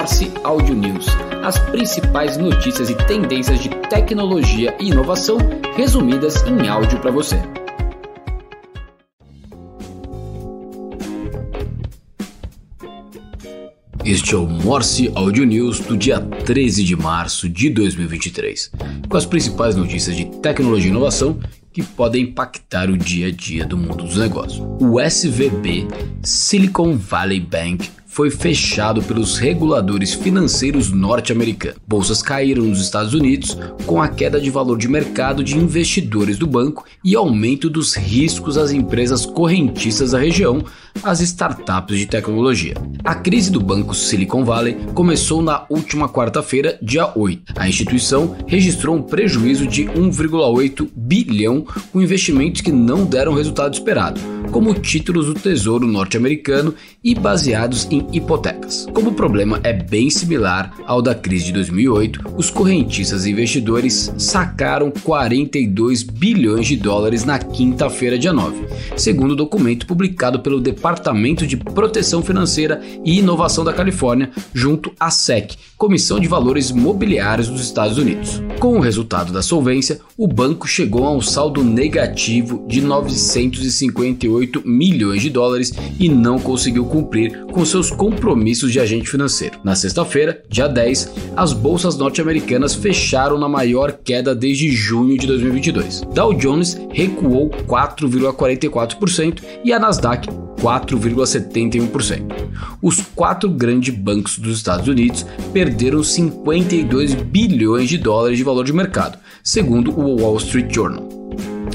Morse Audio News, as principais notícias e tendências de tecnologia e inovação resumidas em áudio para você. Este é o Morse Audio News do dia 13 de março de 2023, com as principais notícias de tecnologia e inovação que podem impactar o dia a dia do mundo dos negócios. O SVB, Silicon Valley Bank, foi fechado pelos reguladores financeiros norte-americanos. Bolsas caíram nos Estados Unidos com a queda de valor de mercado de investidores do banco e aumento dos riscos às empresas correntistas da região, as startups de tecnologia. A crise do banco Silicon Valley começou na última quarta-feira, dia 8. A instituição registrou um prejuízo de 1,8 bilhão com investimentos que não deram o resultado esperado, como títulos do Tesouro norte-americano e baseados em hipotecas. Como o problema é bem similar ao da crise de 2008, os correntistas e investidores sacaram 42 bilhões de dólares na quinta-feira, dia 9, segundo o documento publicado pelo Departamento de Proteção Financeira e Inovação da Califórnia, junto à SEC, Comissão de Valores Mobiliários dos Estados Unidos. Com o resultado da solvência, o banco chegou a um saldo negativo de 958 milhões de dólares e não conseguiu cumprir com seus compromissos de agente financeiro. Na sexta-feira, dia 10, as bolsas norte-americanas fecharam na maior queda desde junho de 2022. Dow Jones recuou 4,44% e a Nasdaq 4,71%. Os quatro grandes bancos dos Estados Unidos perderam 52 bilhões de dólares de valor de mercado, segundo o Wall Street Journal.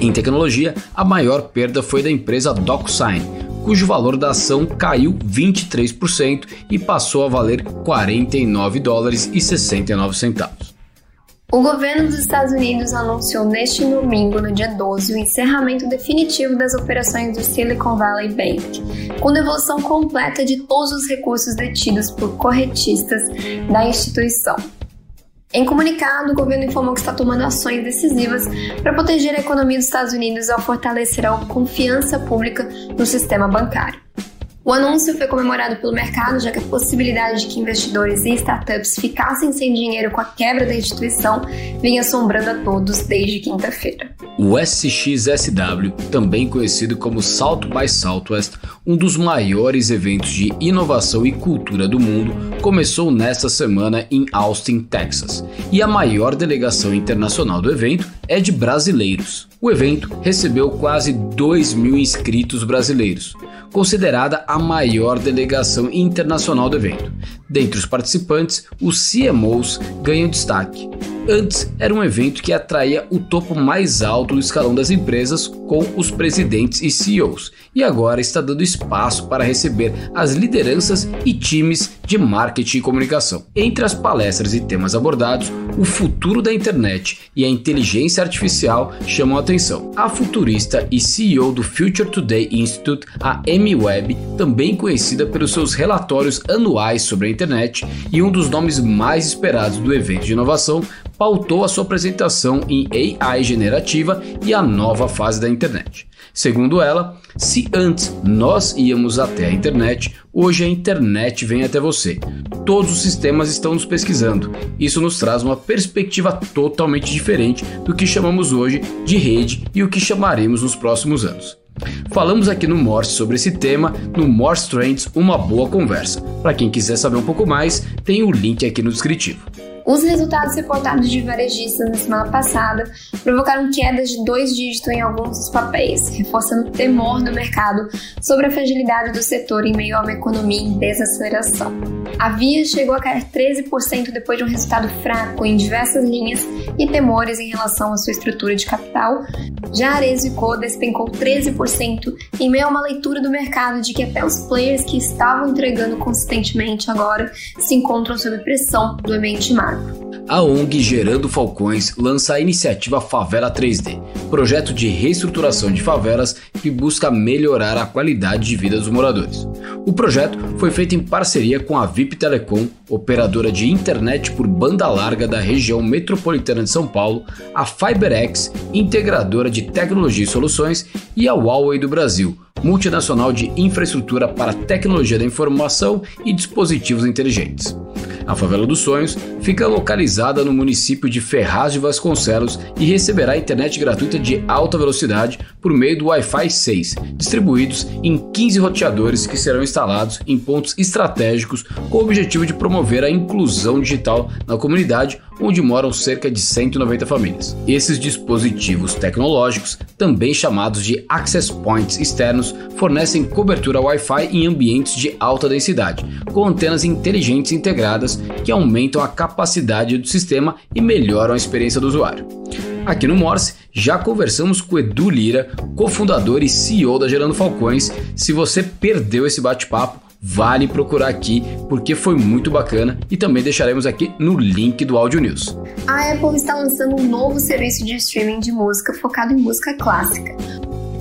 Em tecnologia, a maior perda foi da empresa DocuSign, cujo valor da ação caiu 23% e passou a valer 49 dólares e 69 centavos. O governo dos Estados Unidos anunciou neste domingo, no dia 12, o encerramento definitivo das operações do Silicon Valley Bank, com devolução completa de todos os recursos detidos por corretistas da instituição. Em comunicado, o governo informou que está tomando ações decisivas para proteger a economia dos Estados Unidos ao fortalecer a confiança pública no sistema bancário. O anúncio foi comemorado pelo mercado, já que a possibilidade de que investidores e startups ficassem sem dinheiro com a quebra da instituição vinha assombrando a todos desde quinta-feira. O SXSW, também conhecido como South by Southwest, um dos maiores eventos de inovação e cultura do mundo, começou nesta semana em Austin, Texas, e a maior delegação internacional do evento é de brasileiros. O evento recebeu quase 2 mil inscritos brasileiros, considerada a maior delegação internacional do evento. Dentre os participantes, os CMOs ganham destaque. Antes era um evento que atraía o topo mais alto do escalão das empresas com os presidentes e CEOs, e agora está dando espaço para receber as lideranças e times de marketing e comunicação. Entre as palestras e temas abordados, o futuro da internet e a inteligência artificial chamam a atenção. A futurista e CEO do Future Today Institute, a Amy Webb, também conhecida pelos seus relatórios anuais sobre a internet e um dos nomes mais esperados do evento de inovação, pautou a sua apresentação em AI generativa e a nova fase da internet. Segundo ela, se antes nós íamos até a internet, hoje a internet vem até você. Todos os sistemas estão nos pesquisando. Isso nos traz uma perspectiva totalmente diferente do que chamamos hoje de rede e o que chamaremos nos próximos anos. Falamos aqui no Morse sobre esse tema no Morse Trends Uma Boa Conversa. Para quem quiser saber um pouco mais, tem o link aqui no descritivo. Os resultados reportados de varejistas na semana passada provocaram quedas de dois dígitos em alguns dos papéis, reforçando o temor do mercado sobre a fragilidade do setor em meio a uma economia em desaceleração. A Via chegou a cair 13% depois de um resultado fraco em diversas linhas e temores em relação à sua estrutura de capital. Já a Arezzo Co despencou 13% em meio a uma leitura do mercado de que até os players que estavam entregando consistentemente agora se encontram sob pressão do ambiente macro. A ONG Gerando Falcões lança a iniciativa Favela 3D, projeto de reestruturação de favelas que busca melhorar a qualidade de vida dos moradores. O projeto foi feito em parceria com a VIP Telecom, operadora de internet por banda larga da região metropolitana de São Paulo, a FiberX, integradora de tecnologia e soluções, e a Huawei do Brasil, multinacional de infraestrutura para tecnologia da informação e dispositivos inteligentes. A Favela dos Sonhos fica localizada no município de Ferraz de Vasconcelos e receberá internet gratuita de alta velocidade por meio do Wi-Fi 6, distribuídos em 15 roteadores que serão instalados em pontos estratégicos com o objetivo de promover a inclusão digital na comunidade onde moram cerca de 190 famílias. Esses dispositivos tecnológicos, também chamados de access points externos, fornecem cobertura Wi-Fi em ambientes de alta densidade, com antenas inteligentes integradas que aumentam a capacidade do sistema e melhoram a experiência do usuário. Aqui no Morse, já conversamos com Edu Lira, cofundador e CEO da Gerando Falcões. Se você perdeu esse bate-papo, vale procurar aqui porque foi muito bacana e também deixaremos aqui no link do Audio News. A Apple está lançando um novo serviço de streaming de música focado em música clássica.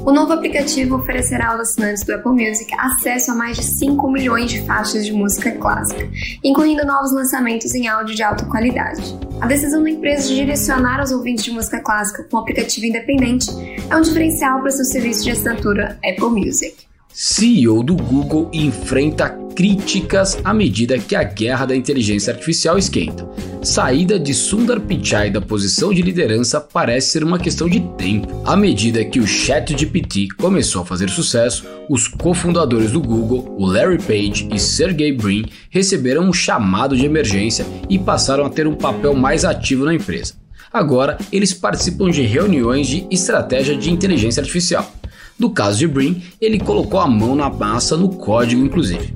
O novo aplicativo oferecerá aos assinantes do Apple Music acesso a mais de 5 milhões de faixas de música clássica, incluindo novos lançamentos em áudio de alta qualidade. A decisão da empresa de direcionar os ouvintes de música clássica com um aplicativo independente é um diferencial para seu serviço de assinatura Apple Music. CEO do Google enfrenta críticas à medida que a guerra da inteligência artificial esquenta. Saída de Sundar Pichai da posição de liderança parece ser uma questão de tempo. À medida que o ChatGPT começou a fazer sucesso, os cofundadores do Google, o Larry Page e Sergey Brin, receberam um chamado de emergência e passaram a ter um papel mais ativo na empresa. Agora, eles participam de reuniões de estratégia de inteligência artificial. No caso de Brin, ele colocou a mão na massa no código, inclusive.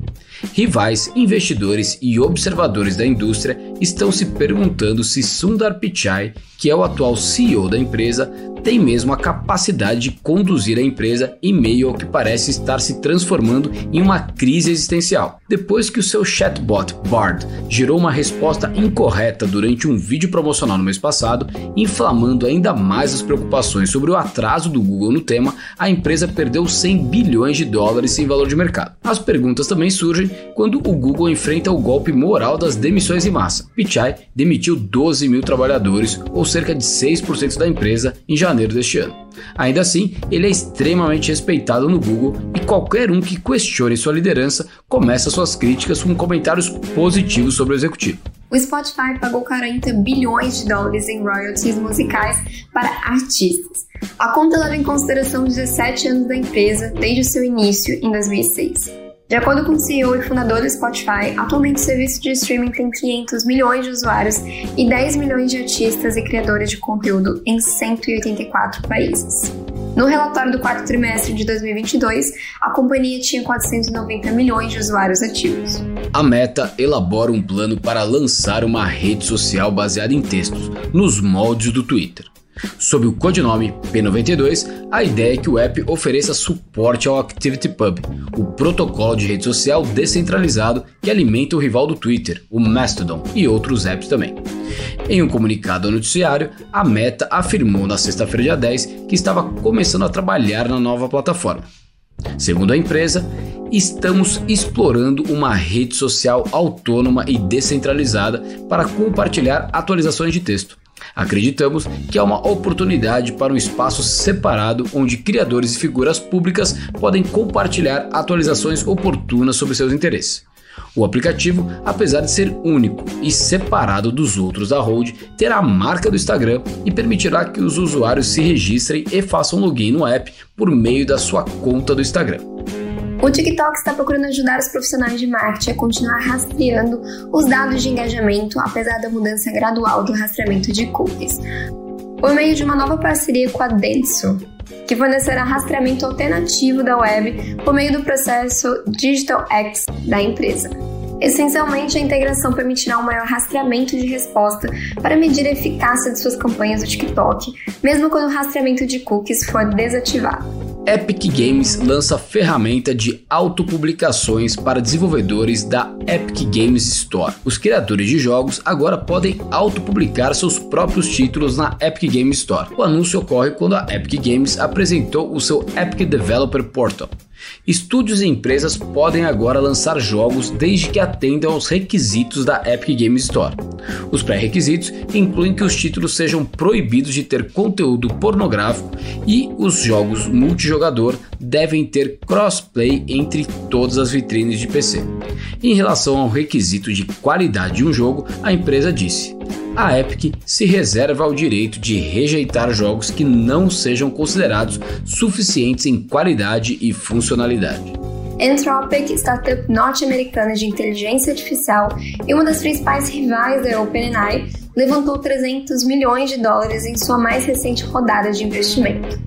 Rivais, investidores e observadores da indústria estão se perguntando se Sundar Pichai, que é o atual CEO da empresa, tem mesmo a capacidade de conduzir a empresa em meio ao que parece estar se transformando em uma crise existencial. Depois que o seu chatbot Bard gerou uma resposta incorreta durante um vídeo promocional no mês passado, inflamando ainda mais as preocupações sobre o atraso do Google no tema, a empresa perdeu 100 bilhões de dólares em valor de mercado. As perguntas também surgem quando o Google enfrenta o golpe moral das demissões em massa. Pichai demitiu 12 mil trabalhadores, ou cerca de 6% da empresa, em janeiro janeiro deste ano. Ainda assim, ele é extremamente respeitado no Google e qualquer um que questione sua liderança começa suas críticas com comentários positivos sobre o executivo. O Spotify pagou 40 bilhões de dólares em royalties musicais para artistas. A conta leva em consideração 17 anos da empresa desde o seu início em 2006. De acordo com o CEO e fundador do Spotify, atualmente o serviço de streaming tem 500 milhões de usuários e 10 milhões de artistas e criadores de conteúdo em 184 países. No relatório do quarto trimestre de 2022, a companhia tinha 490 milhões de usuários ativos. A Meta elabora um plano para lançar uma rede social baseada em textos, nos moldes do Twitter. Sob o codinome P92, a ideia é que o app ofereça suporte ao ActivityPub, o protocolo de rede social descentralizado que alimenta o rival do Twitter, o Mastodon, e outros apps também. Em um comunicado ao noticiário, a Meta afirmou na sexta-feira, dia 10, que estava começando a trabalhar na nova plataforma. Segundo a empresa, estamos explorando uma rede social autônoma e descentralizada para compartilhar atualizações de texto. Acreditamos que é uma oportunidade para um espaço separado onde criadores e figuras públicas podem compartilhar atualizações oportunas sobre seus interesses. O aplicativo, apesar de ser único e separado dos outros da Hold, terá a marca do Instagram e permitirá que os usuários se registrem e façam login no app por meio da sua conta do Instagram. O TikTok está procurando ajudar os profissionais de marketing a continuar rastreando os dados de engajamento, apesar da mudança gradual do rastreamento de cookies. Por meio de uma nova parceria com a Dentsu, que fornecerá rastreamento alternativo da web por meio do processo Digital X da empresa. Essencialmente, a integração permitirá um maior rastreamento de resposta para medir a eficácia de suas campanhas do TikTok, mesmo quando o rastreamento de cookies for desativado. Epic Games lança ferramenta de autopublicações para desenvolvedores da Epic Games Store. Os criadores de jogos agora podem autopublicar seus próprios títulos na Epic Games Store. O anúncio ocorre quando a Epic Games apresentou o seu Epic Developer Portal, Estúdios e empresas podem agora lançar jogos desde que atendam aos requisitos da Epic Games Store. Os pré-requisitos incluem que os títulos sejam proibidos de ter conteúdo pornográfico e os jogos multijogador devem ter crossplay entre todas as vitrines de PC. Em relação ao requisito de qualidade de um jogo, a empresa disse: a Epic se reserva o direito de rejeitar jogos que não sejam considerados suficientes em qualidade e funcionalidade. Anthropic, startup norte-americana de inteligência artificial e uma das principais rivais da OpenAI, levantou 300 milhões de dólares em sua mais recente rodada de investimento.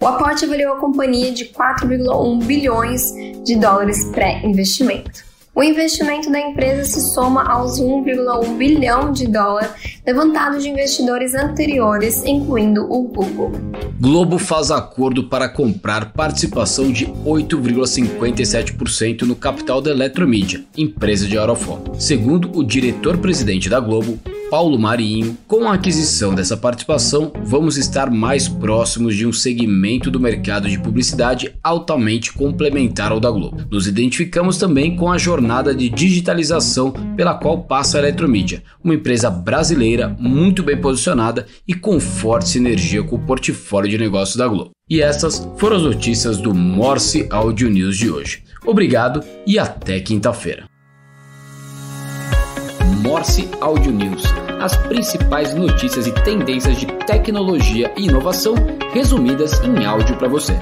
O aporte avaliou a companhia de 4,1 bilhões de dólares pré-investimento. O investimento da empresa se soma aos 1,1 bilhão de dólar levantados de investidores anteriores, incluindo o Google. Globo faz acordo para comprar participação de 8,57% no capital da Eletromídia, empresa de Aerofó. Segundo o diretor-presidente da Globo, Paulo Marinho, com a aquisição dessa participação, vamos estar mais próximos de um segmento do mercado de publicidade altamente complementar ao da Globo. Nos identificamos também com a jornada de digitalização pela qual passa a Eletromídia, uma empresa brasileira muito bem posicionada e com forte sinergia com o portfólio de negócios da Globo. E essas foram as notícias do Morse Audio News de hoje. Obrigado e até quinta-feira. Morse Audio News, as principais notícias e tendências de tecnologia e inovação resumidas em áudio para você.